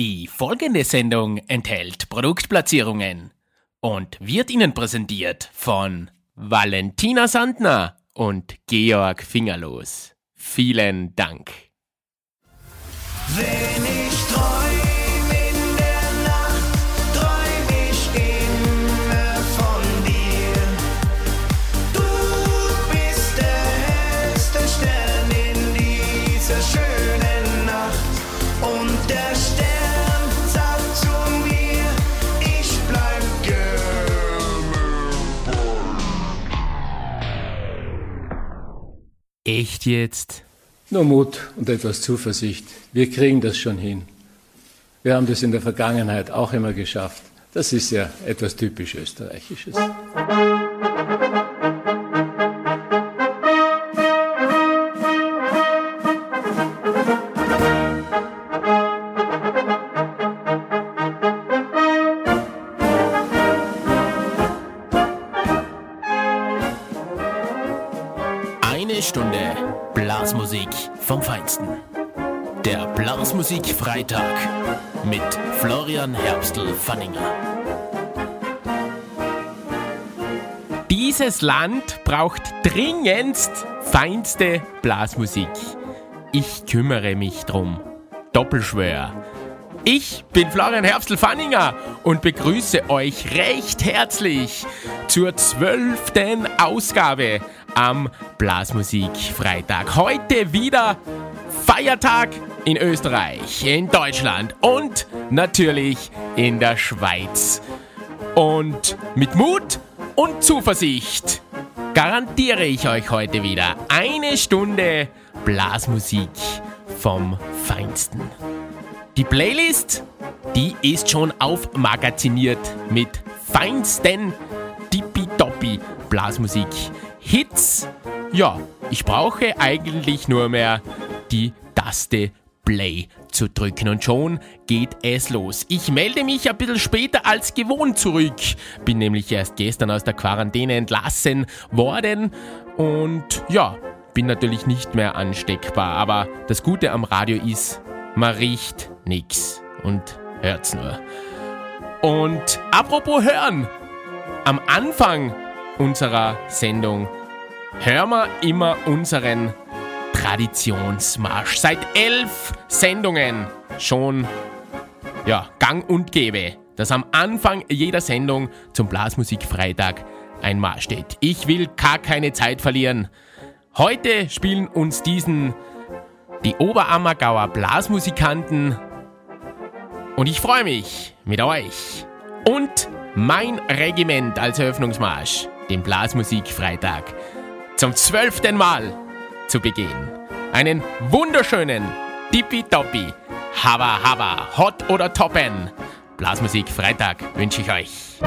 Die folgende Sendung enthält Produktplatzierungen und wird Ihnen präsentiert von Valentina Sandner und Georg Fingerlos. Vielen Dank. Wenn ich träum Echt jetzt? Nur Mut und etwas Zuversicht. Wir kriegen das schon hin. Wir haben das in der Vergangenheit auch immer geschafft. Das ist ja etwas typisch Österreichisches. Eine Feinsten. Der Blasmusik Freitag mit Florian Herbstl-Fanninger. Dieses Land braucht dringendst feinste Blasmusik. Ich kümmere mich drum. Doppelschwör. Ich bin Florian Herbstl-Fanninger und begrüße euch recht herzlich zur zwölften Ausgabe am Blasmusik Freitag. Heute wieder Feiertag in Österreich, in Deutschland und natürlich in der Schweiz. Und mit Mut und Zuversicht garantiere ich euch heute wieder eine Stunde Blasmusik vom Feinsten. Die Playlist, die ist schon aufmagaziniert mit feinsten Tippitoppi Blasmusik Hits. Ja, ich brauche eigentlich nur mehr die Taste Play zu drücken und schon geht es los. Ich melde mich ein bisschen später als gewohnt zurück. Bin nämlich erst gestern aus der Quarantäne entlassen worden und ja, bin natürlich nicht mehr ansteckbar. Aber das Gute am Radio ist, man riecht nix und hört's nur. Und apropos hören, am Anfang unserer Sendung hören wir immer unseren Traditionsmarsch. Seit elf Sendungen schon ja, gang und gäbe, dass am Anfang jeder Sendung zum Blasmusikfreitag ein Marsch steht. Ich will gar keine Zeit verlieren. Heute spielen uns diesen die Oberammergauer Blasmusikanten und ich freue mich mit euch und mein Regiment als Eröffnungsmarsch, den Blasmusikfreitag, zum zwölften Mal zu begehen. Einen wunderschönen Tippitoppi, Haba Haba, Hot oder Toppen. Blasmusik Freitag wünsche ich euch.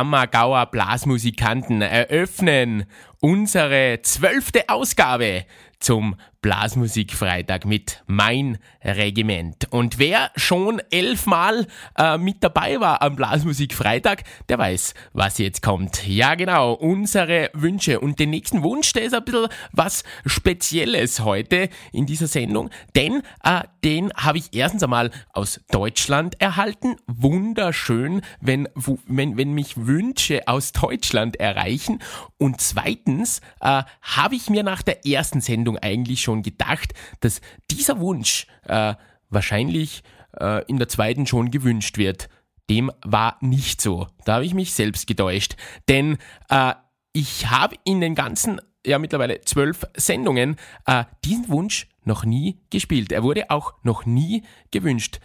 Oberammergauer Blasmusikanten eröffnen unsere zwölfte Ausgabe zum Blasmusikfreitag mit Mein Regiment. Und wer schon elfmal äh, mit dabei war am Blasmusikfreitag, der weiß, was jetzt kommt. Ja, genau, unsere Wünsche. Und den nächsten Wunsch, der ist ein bisschen was Spezielles heute in dieser Sendung, denn äh, den habe ich erstens einmal aus Deutschland erhalten. Wunderschön, wenn, wenn, wenn mich Wünsche aus Deutschland erreichen. Und zweitens äh, habe ich mir nach der ersten Sendung eigentlich schon gedacht, dass dieser Wunsch äh, wahrscheinlich äh, in der zweiten schon gewünscht wird. Dem war nicht so. Da habe ich mich selbst getäuscht. Denn äh, ich habe in den ganzen, ja mittlerweile zwölf Sendungen, äh, diesen Wunsch noch nie gespielt. Er wurde auch noch nie gewünscht.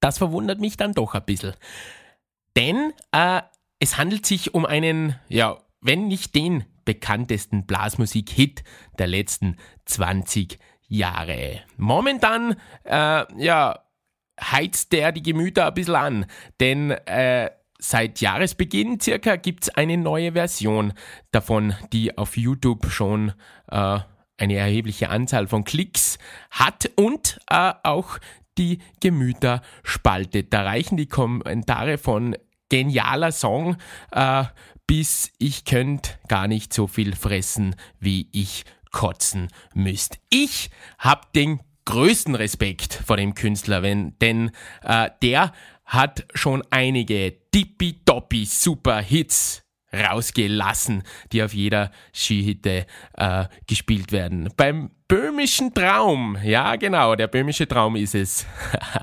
Das verwundert mich dann doch ein bisschen. Denn äh, es handelt sich um einen, ja, wenn nicht den bekanntesten Blasmusik-Hit der letzten 20 Jahre. Momentan, äh, ja, heizt der die Gemüter ein bisschen an, denn äh, seit Jahresbeginn circa gibt's eine neue Version davon, die auf YouTube schon äh, eine erhebliche Anzahl von Klicks hat und äh, auch die Gemüter spaltet. Da reichen die Kommentare von genialer Song äh, bis ich könnt gar nicht so viel fressen, wie ich kotzen müsst. Ich hab den größten Respekt vor dem Künstler, wenn, denn äh, der hat schon einige tippitoppi super Hits rausgelassen, die auf jeder Skihitte äh, gespielt werden. Beim böhmischen Traum, ja genau, der böhmische Traum ist es.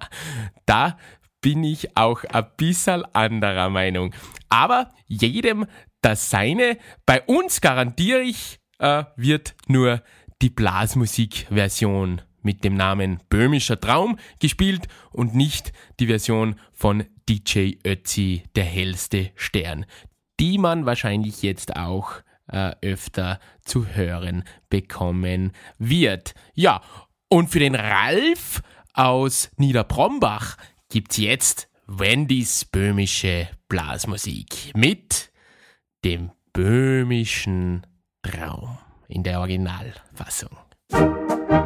da bin ich auch ein bisschen anderer Meinung. Aber jedem das Seine. Bei uns garantiere ich, äh, wird nur die Blasmusik-Version mit dem Namen Böhmischer Traum gespielt und nicht die Version von DJ Ötzi, der hellste Stern, die man wahrscheinlich jetzt auch äh, öfter zu hören bekommen wird. Ja, und für den Ralf aus Niederbrombach gibt's jetzt Wendys böhmische Blasmusik mit dem böhmischen Traum in der Originalfassung. in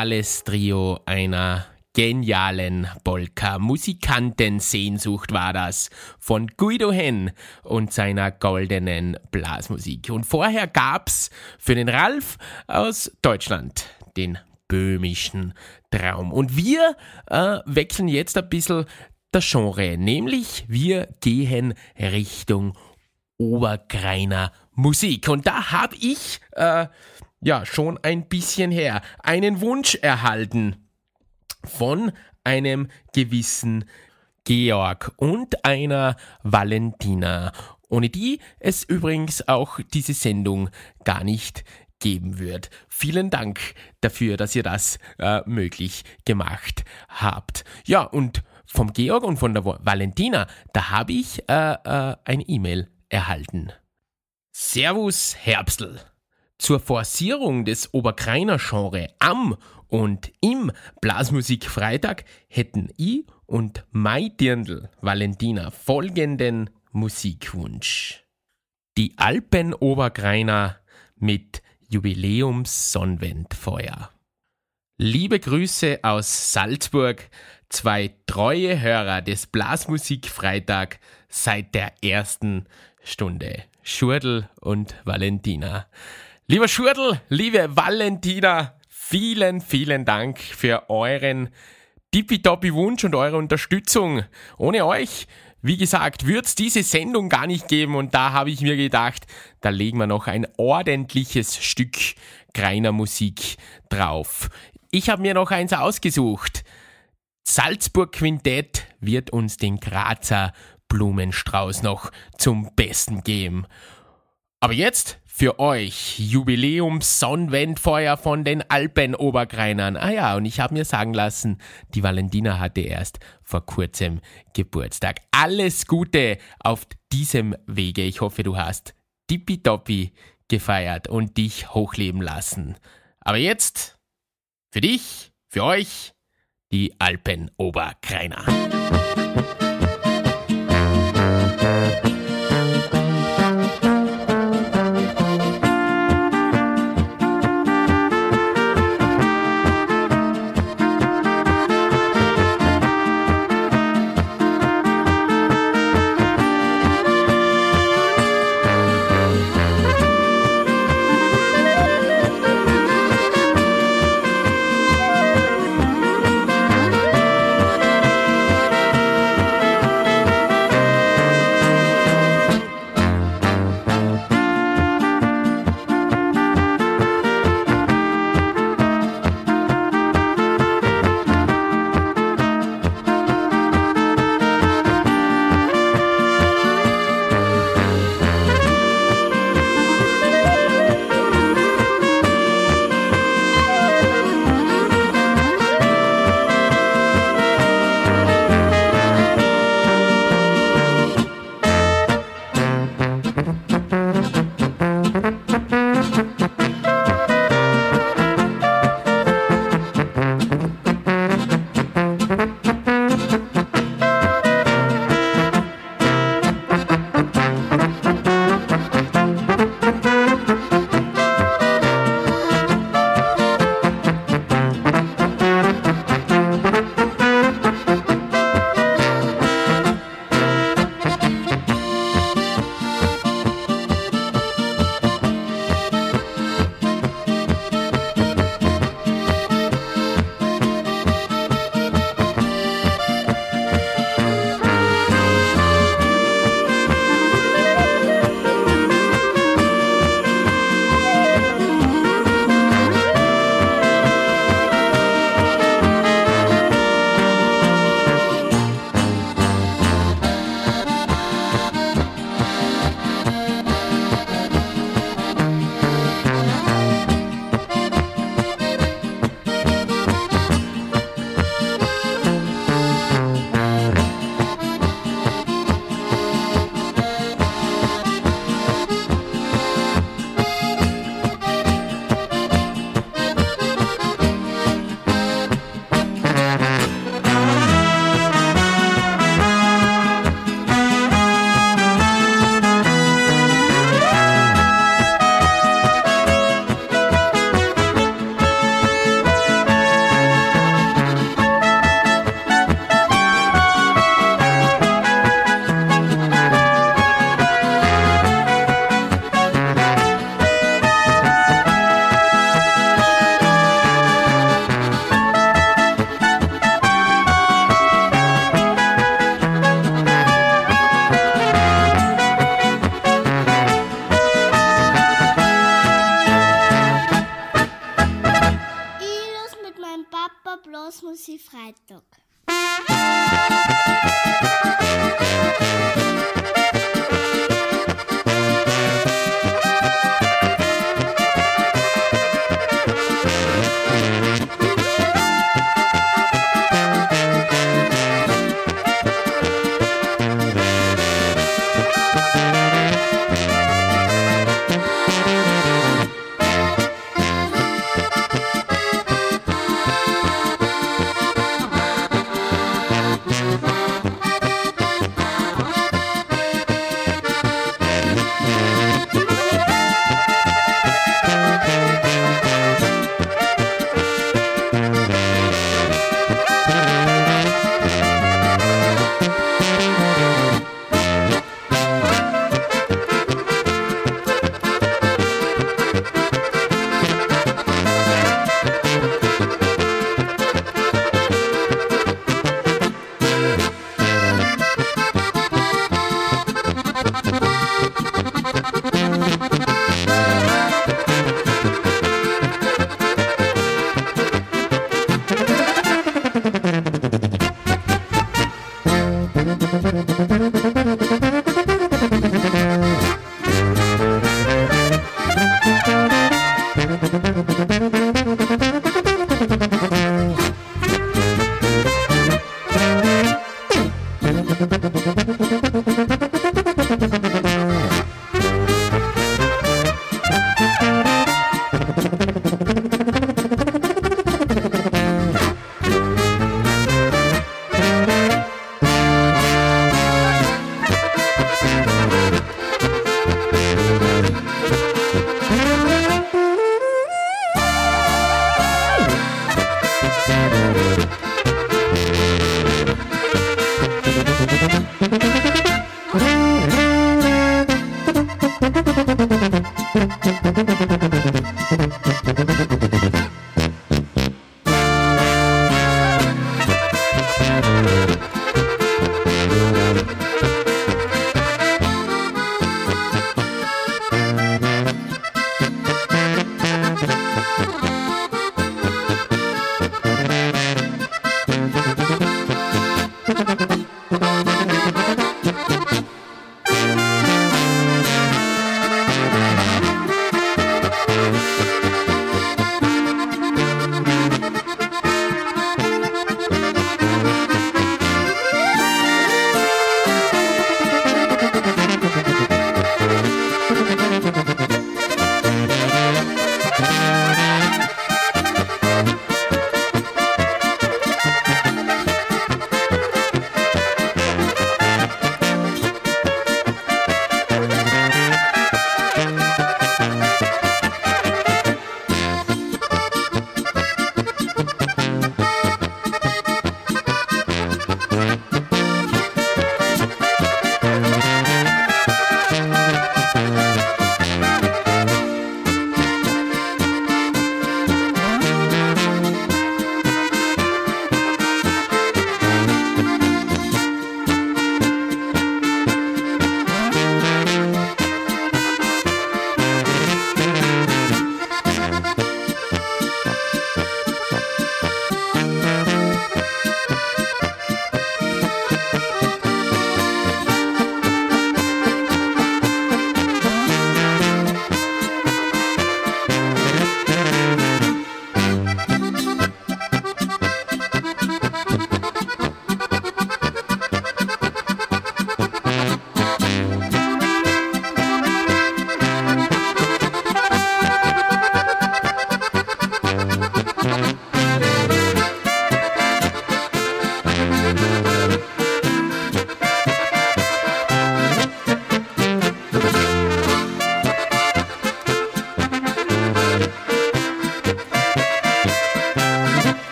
Geniales Trio einer genialen Polka-Musikantensehnsucht war das von Guido Henn und seiner goldenen Blasmusik. Und vorher gab's für den Ralf aus Deutschland den böhmischen Traum. Und wir äh, wechseln jetzt ein bisschen das Genre, nämlich wir gehen Richtung Obergreiner Musik. Und da habe ich äh, ja schon ein bisschen her einen Wunsch erhalten von einem gewissen Georg und einer Valentina, ohne die es übrigens auch diese Sendung gar nicht geben wird. Vielen Dank dafür, dass ihr das äh, möglich gemacht habt. Ja, und vom Georg und von der Valentina, da habe ich äh, äh, eine E-Mail erhalten. Servus, Herbstl. Zur Forcierung des Oberkreiner Genre am und im Blasmusikfreitag hätten ich und mein Dirndl Valentina folgenden Musikwunsch. Die Alpen-Oberkreiner mit Jubiläums-Sonnenwendfeuer. Liebe Grüße aus Salzburg, zwei treue Hörer des Blasmusikfreitag seit der ersten Stunde. Schurdel und Valentina. Lieber Schurdel, liebe Valentina, vielen, vielen Dank für euren tippitoppi Wunsch und eure Unterstützung. Ohne euch, wie gesagt, wird's diese Sendung gar nicht geben und da habe ich mir gedacht, da legen wir noch ein ordentliches Stück Greiner Musik drauf. Ich habe mir noch eins ausgesucht. Salzburg Quintett wird uns den Grazer Blumenstrauß noch zum Besten geben. Aber jetzt für euch Jubiläums Sonnenwendfeuer von den Alpenobergreinern. Ah ja, und ich habe mir sagen lassen, die Valentina hatte erst vor kurzem Geburtstag. Alles Gute auf diesem Wege. Ich hoffe, du hast tippitoppi gefeiert und dich hochleben lassen. Aber jetzt für dich, für euch, die Alpenobergreiner.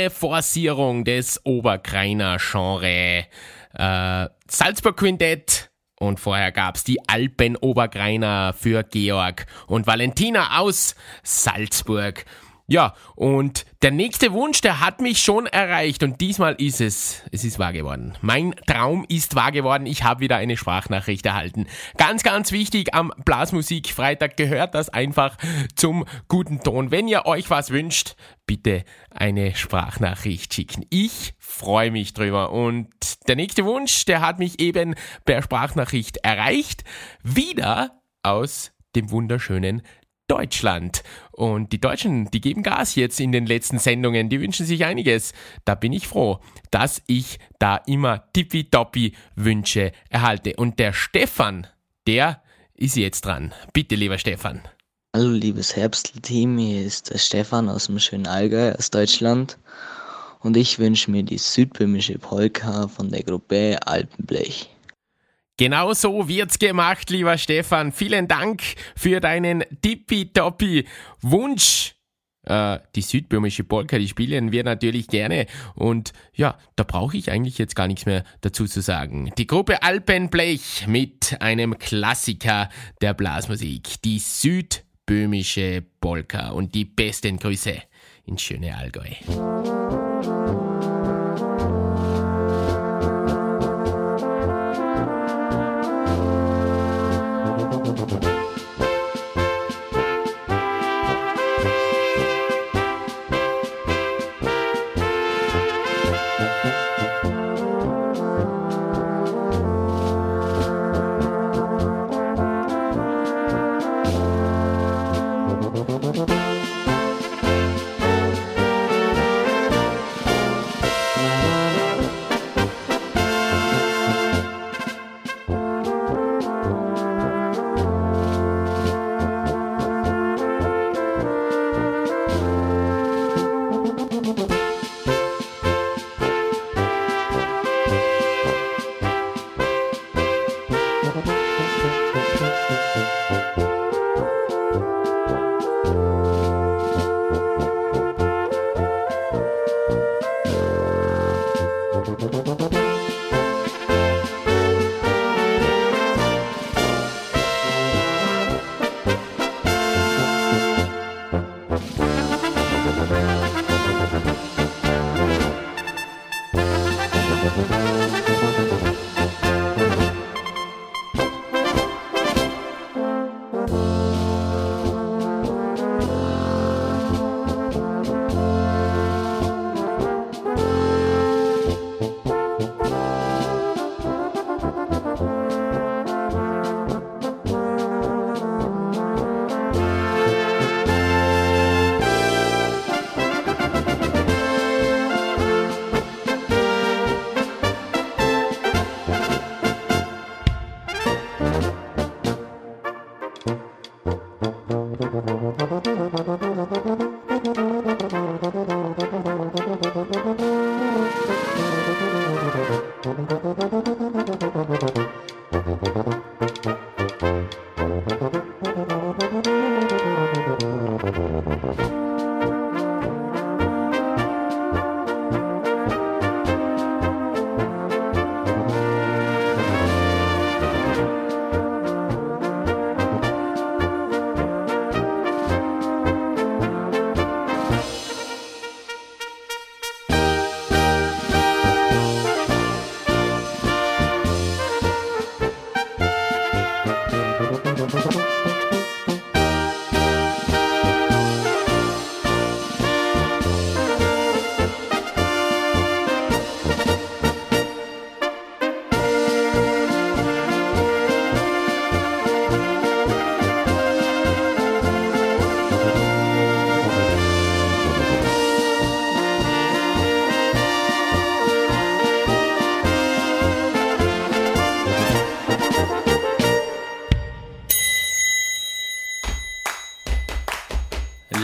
Unsere Forcierung des Oberkreiner Genre äh, Salzburg Quintett und vorher gab's die Alpen Oberkreiner für Georg und Valentina aus Salzburg. Ja, und der nächste Wunsch, der hat mich schon erreicht und diesmal ist es, es ist wahr geworden. Mein Traum ist wahr geworden, ich habe wieder eine Sprachnachricht erhalten. Ganz, ganz wichtig, am Blasmusik-Freitag gehört das einfach zum guten Ton. Wenn ihr euch was wünscht, bitte eine Sprachnachricht schicken. Ich freue mich drüber und der nächste Wunsch, der hat mich eben per Sprachnachricht erreicht. Wieder aus dem wunderschönen Deutschland. Und die Deutschen, die geben Gas jetzt in den letzten Sendungen, die wünschen sich einiges. Da bin ich froh, dass ich da immer tippitoppi Wünsche erhalte. Und der Stefan, der ist jetzt dran. Bitte, lieber Stefan. Hallo liebes Herbstl-Team, hier ist der Stefan aus dem schönen Allgäu aus Deutschland und ich wünsche mir die südböhmische Polka von der Gruppe Alpenblech. Genau so wird's gemacht, lieber Stefan. Vielen Dank für deinen tippitoppi Wunsch. Äh, die südböhmische Polka, die spielen wir natürlich gerne. Und ja, da brauche ich eigentlich jetzt gar nichts mehr dazu zu sagen. Die Gruppe Alpenblech mit einem Klassiker der Blasmusik. Die südböhmische Polka. Und die besten Grüße ins schöne Allgäu.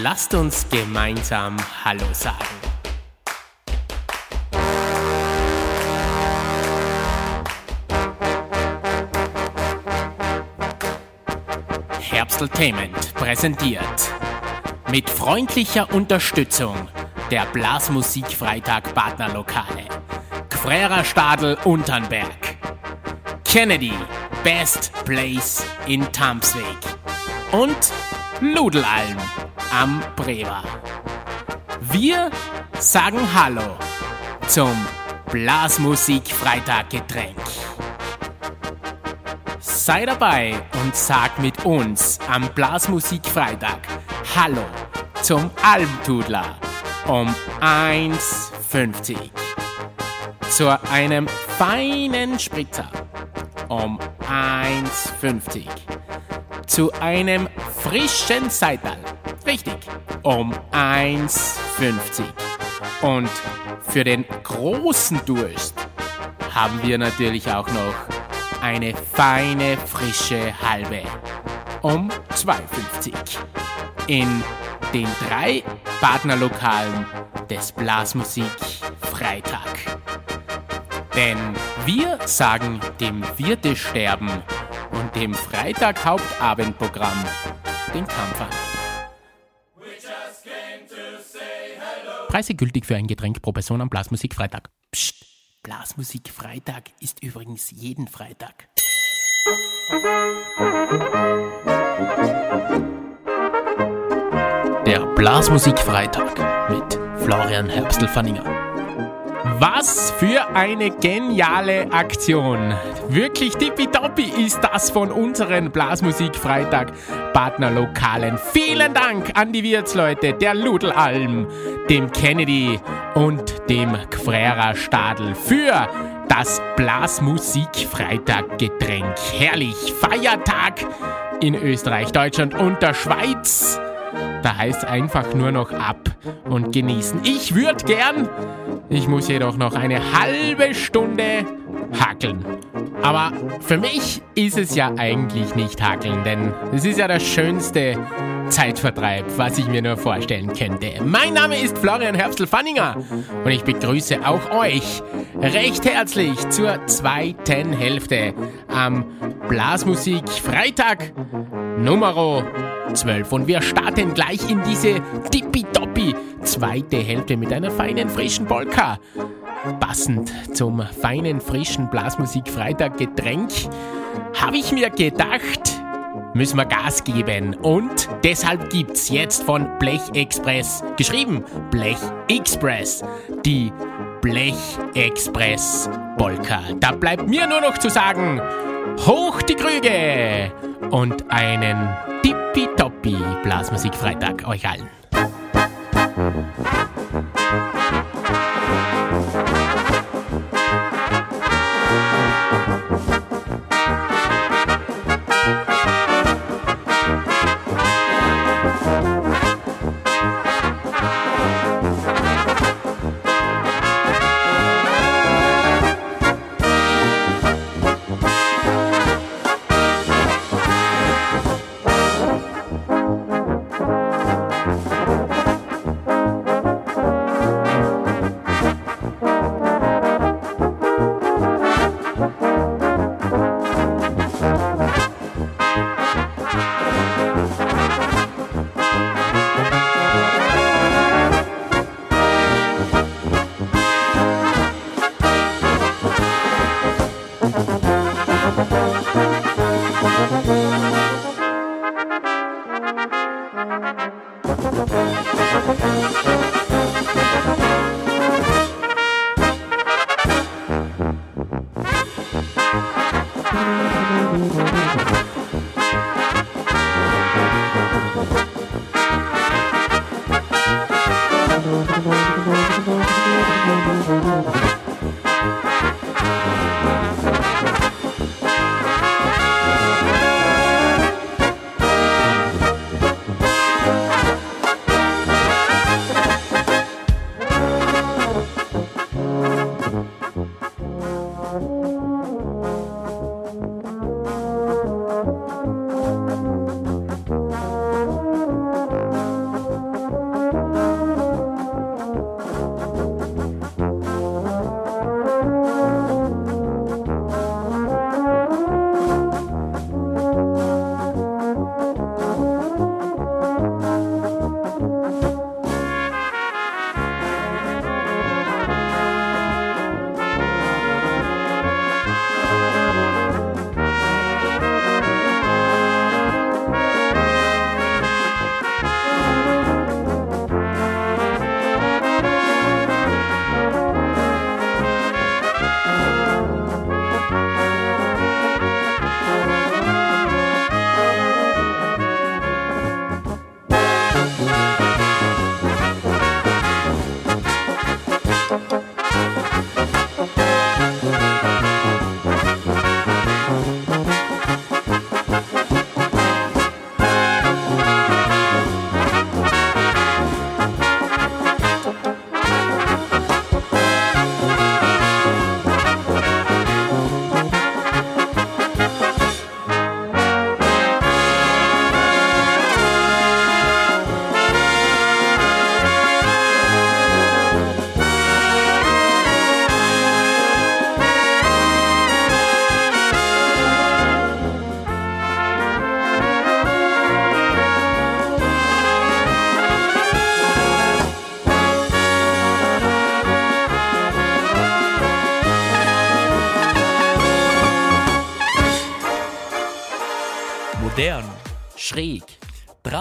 Lasst uns gemeinsam Hallo sagen. Herbsteltainment präsentiert. Mit freundlicher Unterstützung der Blasmusikfreitag Partnerlokale Gfrera Stadel Unternberg. Kennedy Best Place in Tamsweg. Und Nudelalm am Bremer. Wir sagen Hallo zum Blasmusik Freitag Getränk. Sei dabei und sag mit uns am Blasmusik Freitag Hallo zum Almtudler um 1,50. Zu einem feinen Spritzer um 1,50 zu einem frischen Seital. Um 1,50. Und für den großen Durst haben wir natürlich auch noch eine feine, frische halbe um 2,50. In den drei Partnerlokalen des Blasmusik Freitag. Denn wir sagen dem Wirtesterben und dem Freitag Hauptabendprogramm den Kampf an. Preise gültig für ein Getränk pro Person am Blasmusik Freitag. Psst, Blasmusik Freitag ist übrigens jeden Freitag. Der Blasmusik Freitag mit Florian Herbstl-Fanninger. Was für eine geniale Aktion! Wirklich tippitoppi ist das von unseren Blasmusik Freitag Partnerlokalen. Vielen Dank an die Wirtsleute der Ludelalm, dem Kennedy und dem Gfrera Stadel für das Blasmusik Freitag Getränk. Herrlich! Feiertag in Österreich, Deutschland und der Schweiz. Da heißt einfach nur noch ab und genießen. Ich würde gern, ich muss jedoch noch eine halbe Stunde hackeln. Aber für mich ist es ja eigentlich nicht hackeln, denn es ist ja der schönste Zeitvertreib, was ich mir nur vorstellen könnte. Mein Name ist Florian Herbstl-Fanninger und ich begrüße auch euch recht herzlich zur zweiten Hälfte am Blasmusik Freitag Nummer 12. Und wir starten gleich in diese tippitoppi zweite Hälfte mit einer feinen, frischen Polka. Passend zum feinen, frischen Blasmusik Freitag Getränk habe ich mir gedacht, müssen wir Gas geben. Und deshalb gibt's jetzt von Blech Express, geschrieben Blech Express, die Blech Express Polka. Da bleibt mir nur noch zu sagen, hoch die Krüge und einen tippitoppi Blasmusik Freitag euch allen.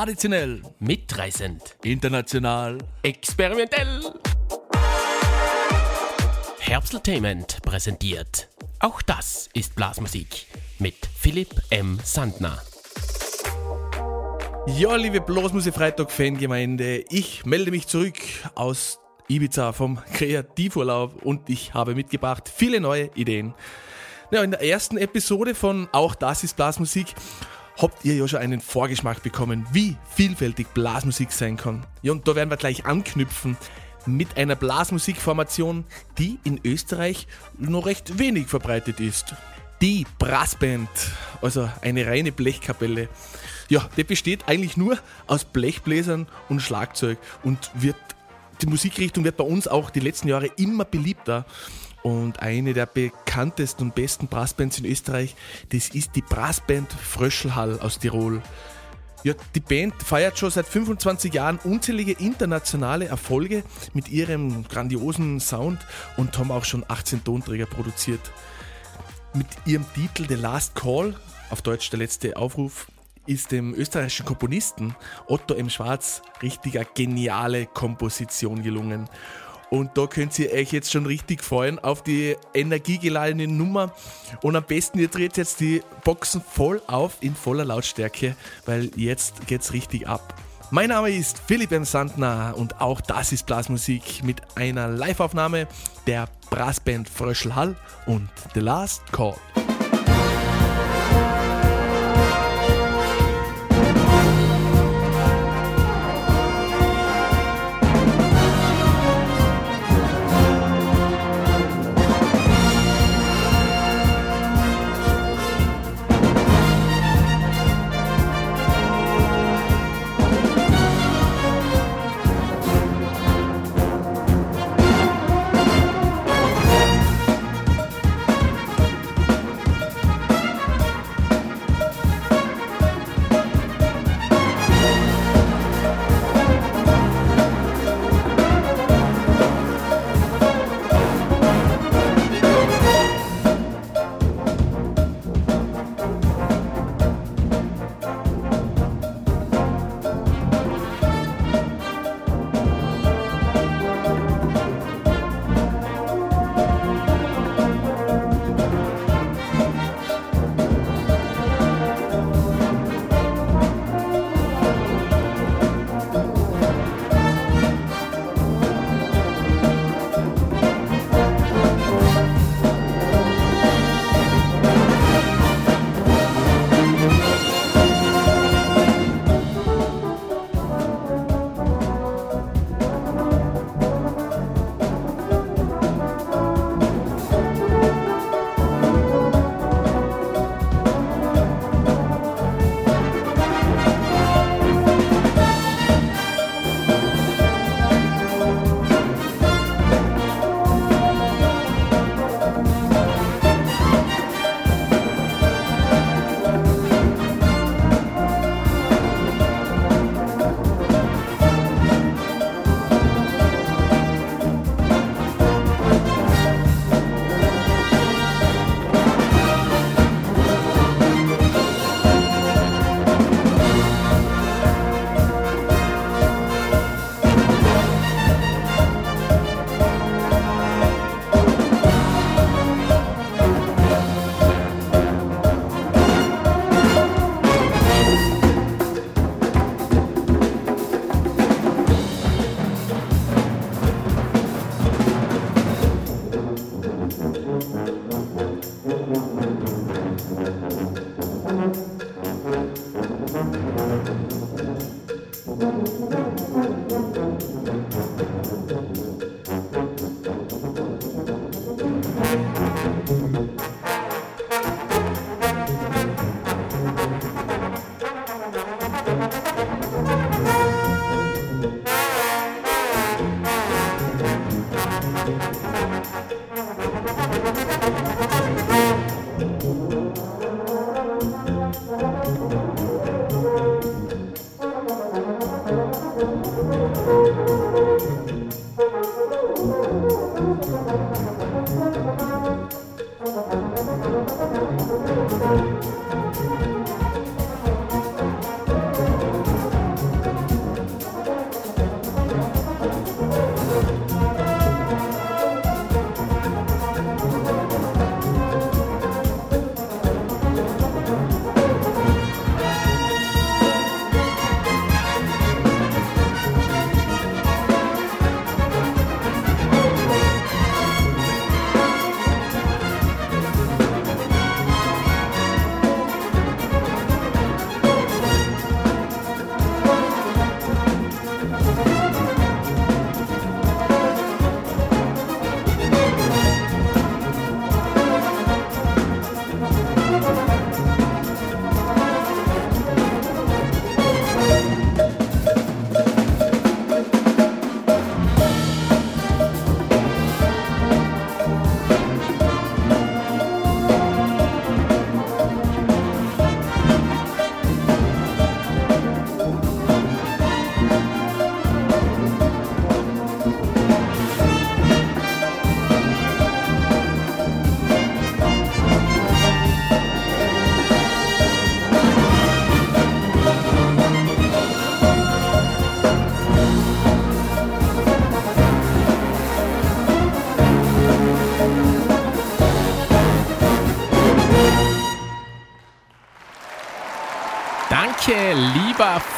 Traditionell, Mitreißend. international. Experimentell. Herbsteltainment präsentiert. Auch das ist Blasmusik. Mit Philipp M. Sandner. Ja, liebe Blasmusik-Freitag-Fangemeinde, ich melde mich zurück aus Ibiza vom Kreativurlaub und ich habe mitgebracht viele neue Ideen. Ja, in der ersten Episode von Auch das ist Blasmusik habt ihr ja schon einen Vorgeschmack bekommen, wie vielfältig Blasmusik sein kann. Ja, und da werden wir gleich anknüpfen mit einer Blasmusikformation, die in Österreich noch recht wenig verbreitet ist. Die Brassband, also eine reine Blechkapelle. Ja, die besteht eigentlich nur aus Blechbläsern und Schlagzeug und wird die Musikrichtung wird bei uns auch die letzten Jahre immer beliebter. Und eine der bekanntesten und besten Brassbands in Österreich, das ist die Brassband Fröschelhall aus Tirol. Ja, die Band feiert schon seit 25 Jahren unzählige internationale Erfolge mit ihrem grandiosen Sound und haben auch schon 18 Tonträger produziert. Mit ihrem Titel The Last Call, auf Deutsch der letzte Aufruf, ist dem österreichischen Komponisten Otto M. Schwarz richtiger geniale Komposition gelungen. Und da könnt ihr euch jetzt schon richtig freuen auf die energiegeladene Nummer. Und am besten ihr dreht jetzt die Boxen voll auf in voller Lautstärke, weil jetzt geht's richtig ab. Mein Name ist Philipp M. Sandner und auch das ist Blasmusik mit einer Liveaufnahme der Brassband Fröschelhall und The Last Call.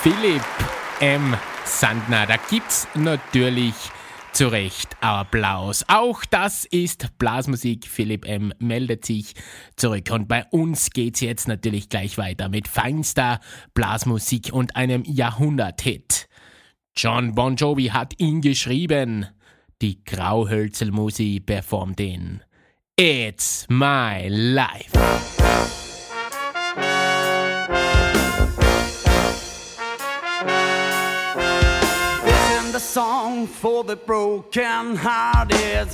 Philipp M. Sandner. Da gibt's natürlich zu Recht Applaus. Auch das ist Blasmusik. Philipp M. meldet sich zurück. Und bei uns geht's jetzt natürlich gleich weiter mit feinster Blasmusik und einem Jahrhunderthit. John Bon Jovi hat ihn geschrieben. Die Grauhölzelmusi performt ihn. It's my life. Song for the broken hearted?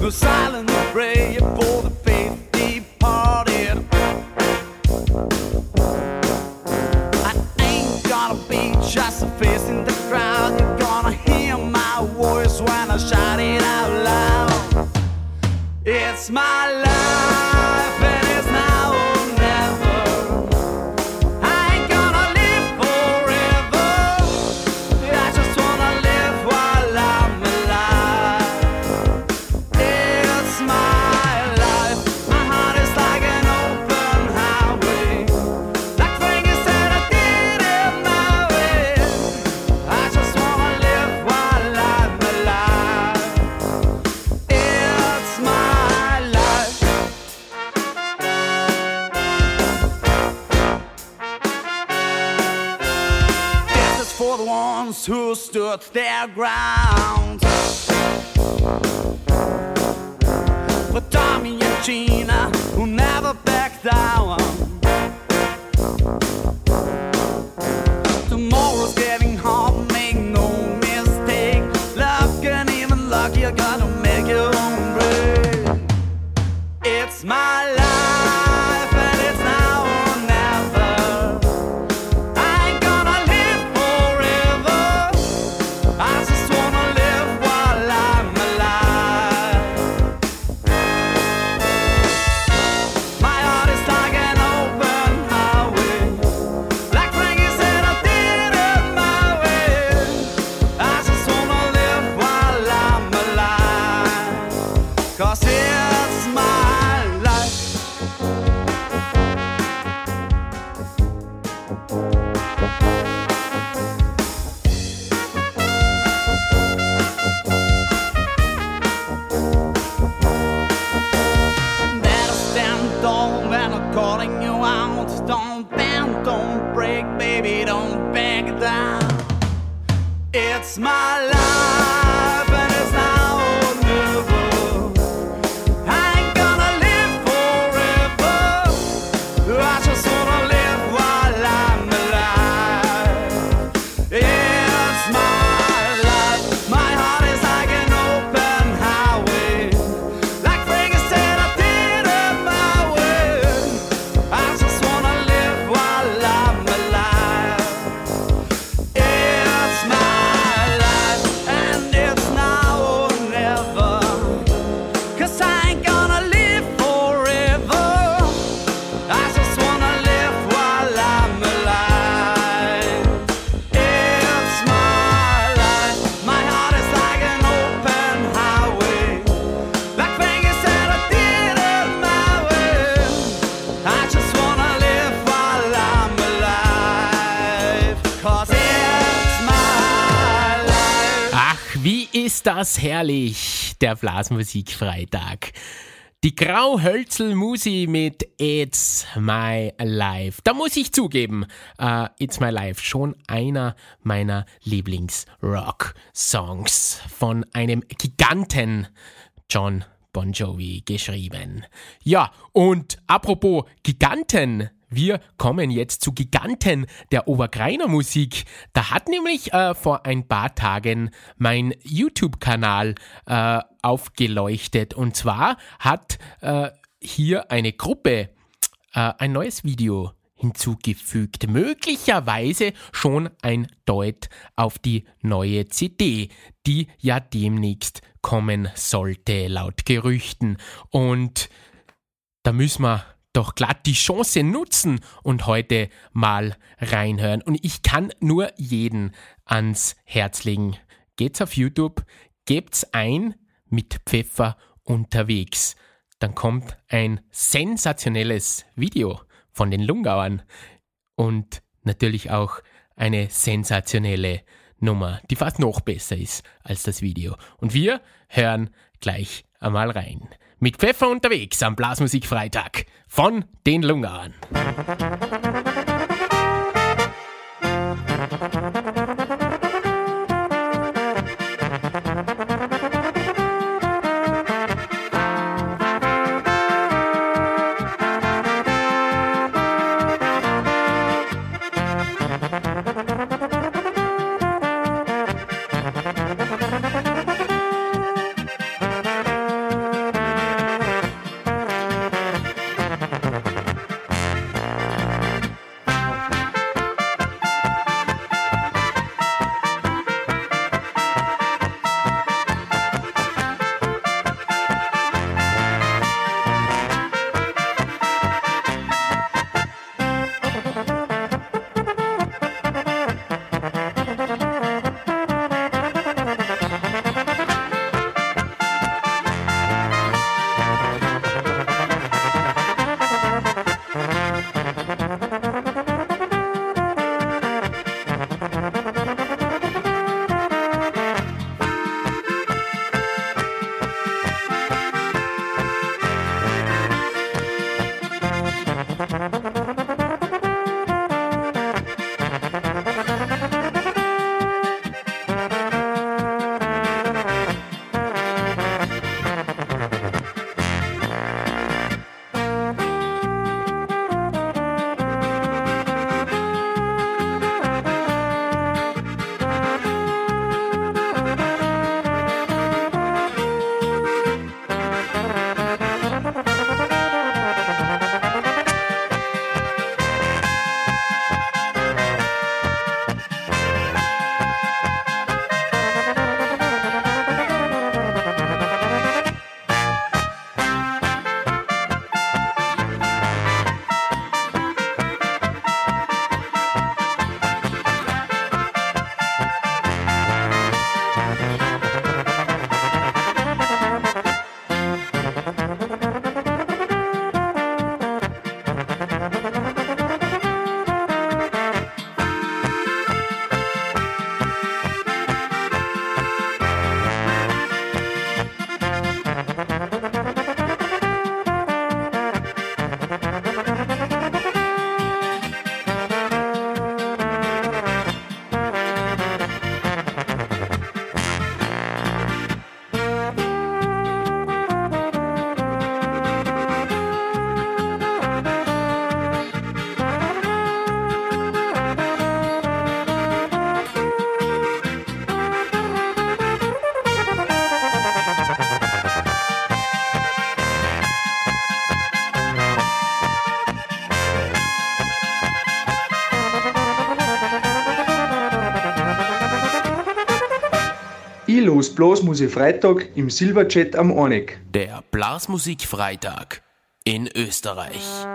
The silent prayer for the faith departed. I ain't gonna be just a face in the crowd. You're gonna hear my voice when I shout it out loud. It's my life our ground. Ist das herrlich, der Blasmusik-Freitag. Die Grauhölzel-Musi mit It's My Life. Da muss ich zugeben, äh, It's My Life schon einer meiner Lieblings-Rock-Songs von einem Giganten John Bon Jovi geschrieben. Ja, und apropos Giganten, wir kommen jetzt zu Giganten der Obergreiner Musik. Da hat nämlich äh, vor ein paar Tagen mein YouTube-Kanal äh, aufgeleuchtet. Und zwar hat äh, hier eine Gruppe äh, ein neues Video hinzugefügt. Möglicherweise schon ein Deut auf die neue CD, die ja demnächst kommen sollte, laut Gerüchten. Und da müssen wir doch glatt die Chance nutzen und heute mal reinhören. Und ich kann nur jeden ans Herz legen. Geht's auf YouTube, gebt's ein mit Pfeffer unterwegs. Dann kommt ein sensationelles Video von den Lungauern. Und natürlich auch eine sensationelle Nummer, die fast noch besser ist als das Video. Und wir hören gleich einmal rein. Mit Pfeffer unterwegs am Blasmusikfreitag von den Lungauern. Los Blasmusik Freitag im Silverjet am Oneck. Der Blasmusikfreitag in Österreich.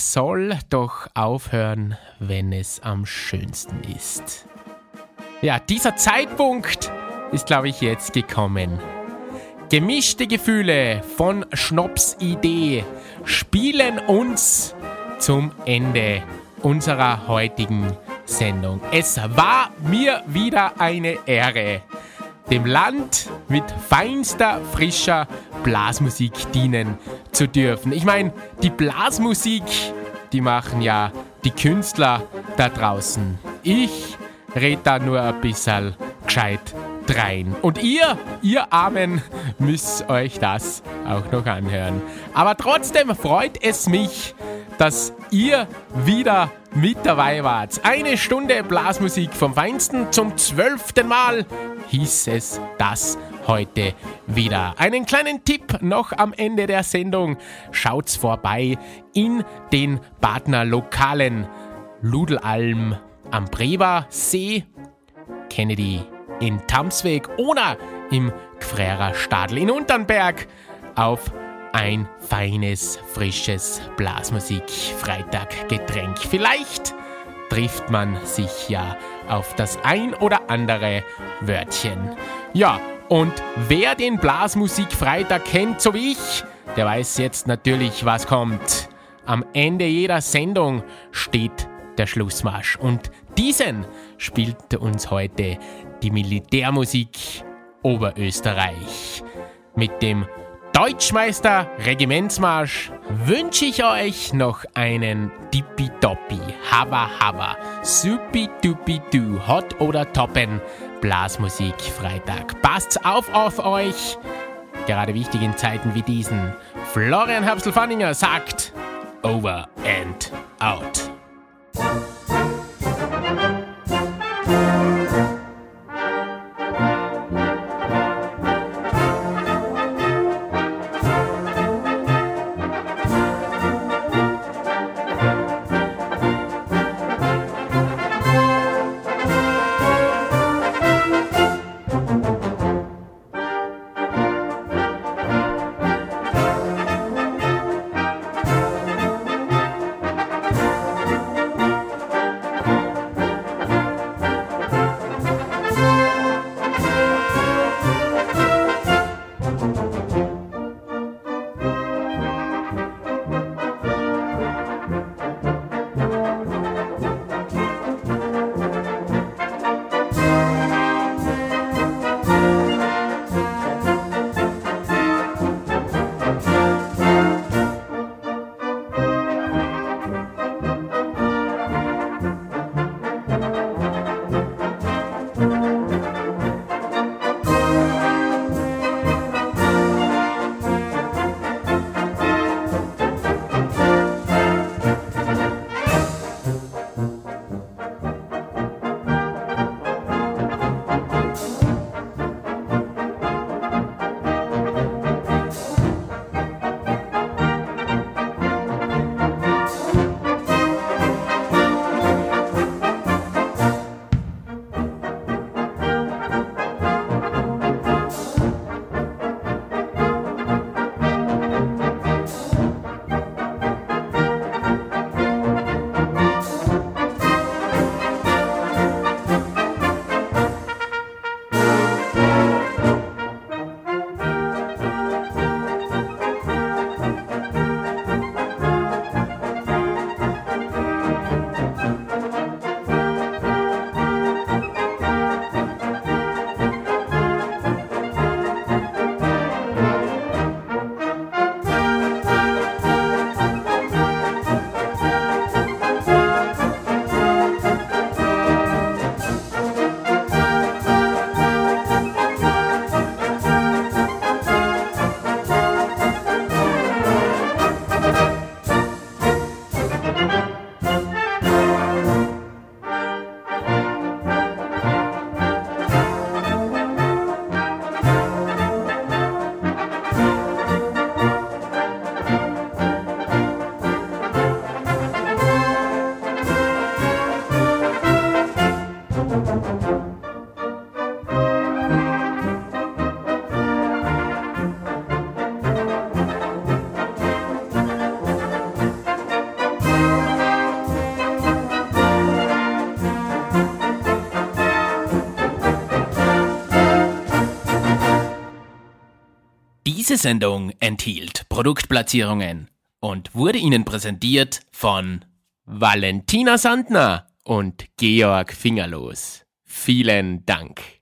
Soll doch aufhören, wenn es am schönsten ist. Ja, dieser Zeitpunkt ist, glaube ich, jetzt gekommen. Gemischte Gefühle von Schnops Idee spielen uns zum Ende unserer heutigen Sendung. Es war mir wieder eine Ehre, dem Land mit feinster, frischer Blasmusik dienen zu dürfen. Ich meine, die Blasmusik, die machen ja die Künstler da draußen. Ich red da nur ein bisschen gescheit drein. Und ihr, ihr Armen, müsst euch das auch noch anhören. Aber trotzdem freut es mich, dass ihr wieder mit dabei wart. Eine Stunde Blasmusik vom Feinsten zum zwölften Mal hieß es das heute wieder. Einen kleinen Tipp noch am Ende der Sendung. Schaut's vorbei in den Badner Lokalen Ludelalm am Brewer See, Kennedy in Tamsweg oder im Gfrärer Stadl in Unternberg auf ein feines, frisches Blasmusik-Freitag-Getränk. Vielleicht trifft man sich ja auf das ein oder andere Wörtchen. Ja, und wer den Blasmusik-Freitag kennt, so wie ich, der weiß jetzt natürlich, was kommt. Am Ende jeder Sendung steht der Schlussmarsch und diesen spielt uns heute die Militärmusik Oberösterreich. Mit dem Deutschmeister Regimentsmarsch wünsche ich euch noch einen tippitoppi, haba haba, supi dupi du, hot oder toppen Blasmusik Freitag. Passt auf auf euch, gerade wichtig in Zeiten wie diesen. Florian Herbstl-Fanninger sagt Over and Out. Diese Sendung enthielt Produktplatzierungen und wurde Ihnen präsentiert von Valentina Sandner und Georg Fingerlos. Vielen Dank.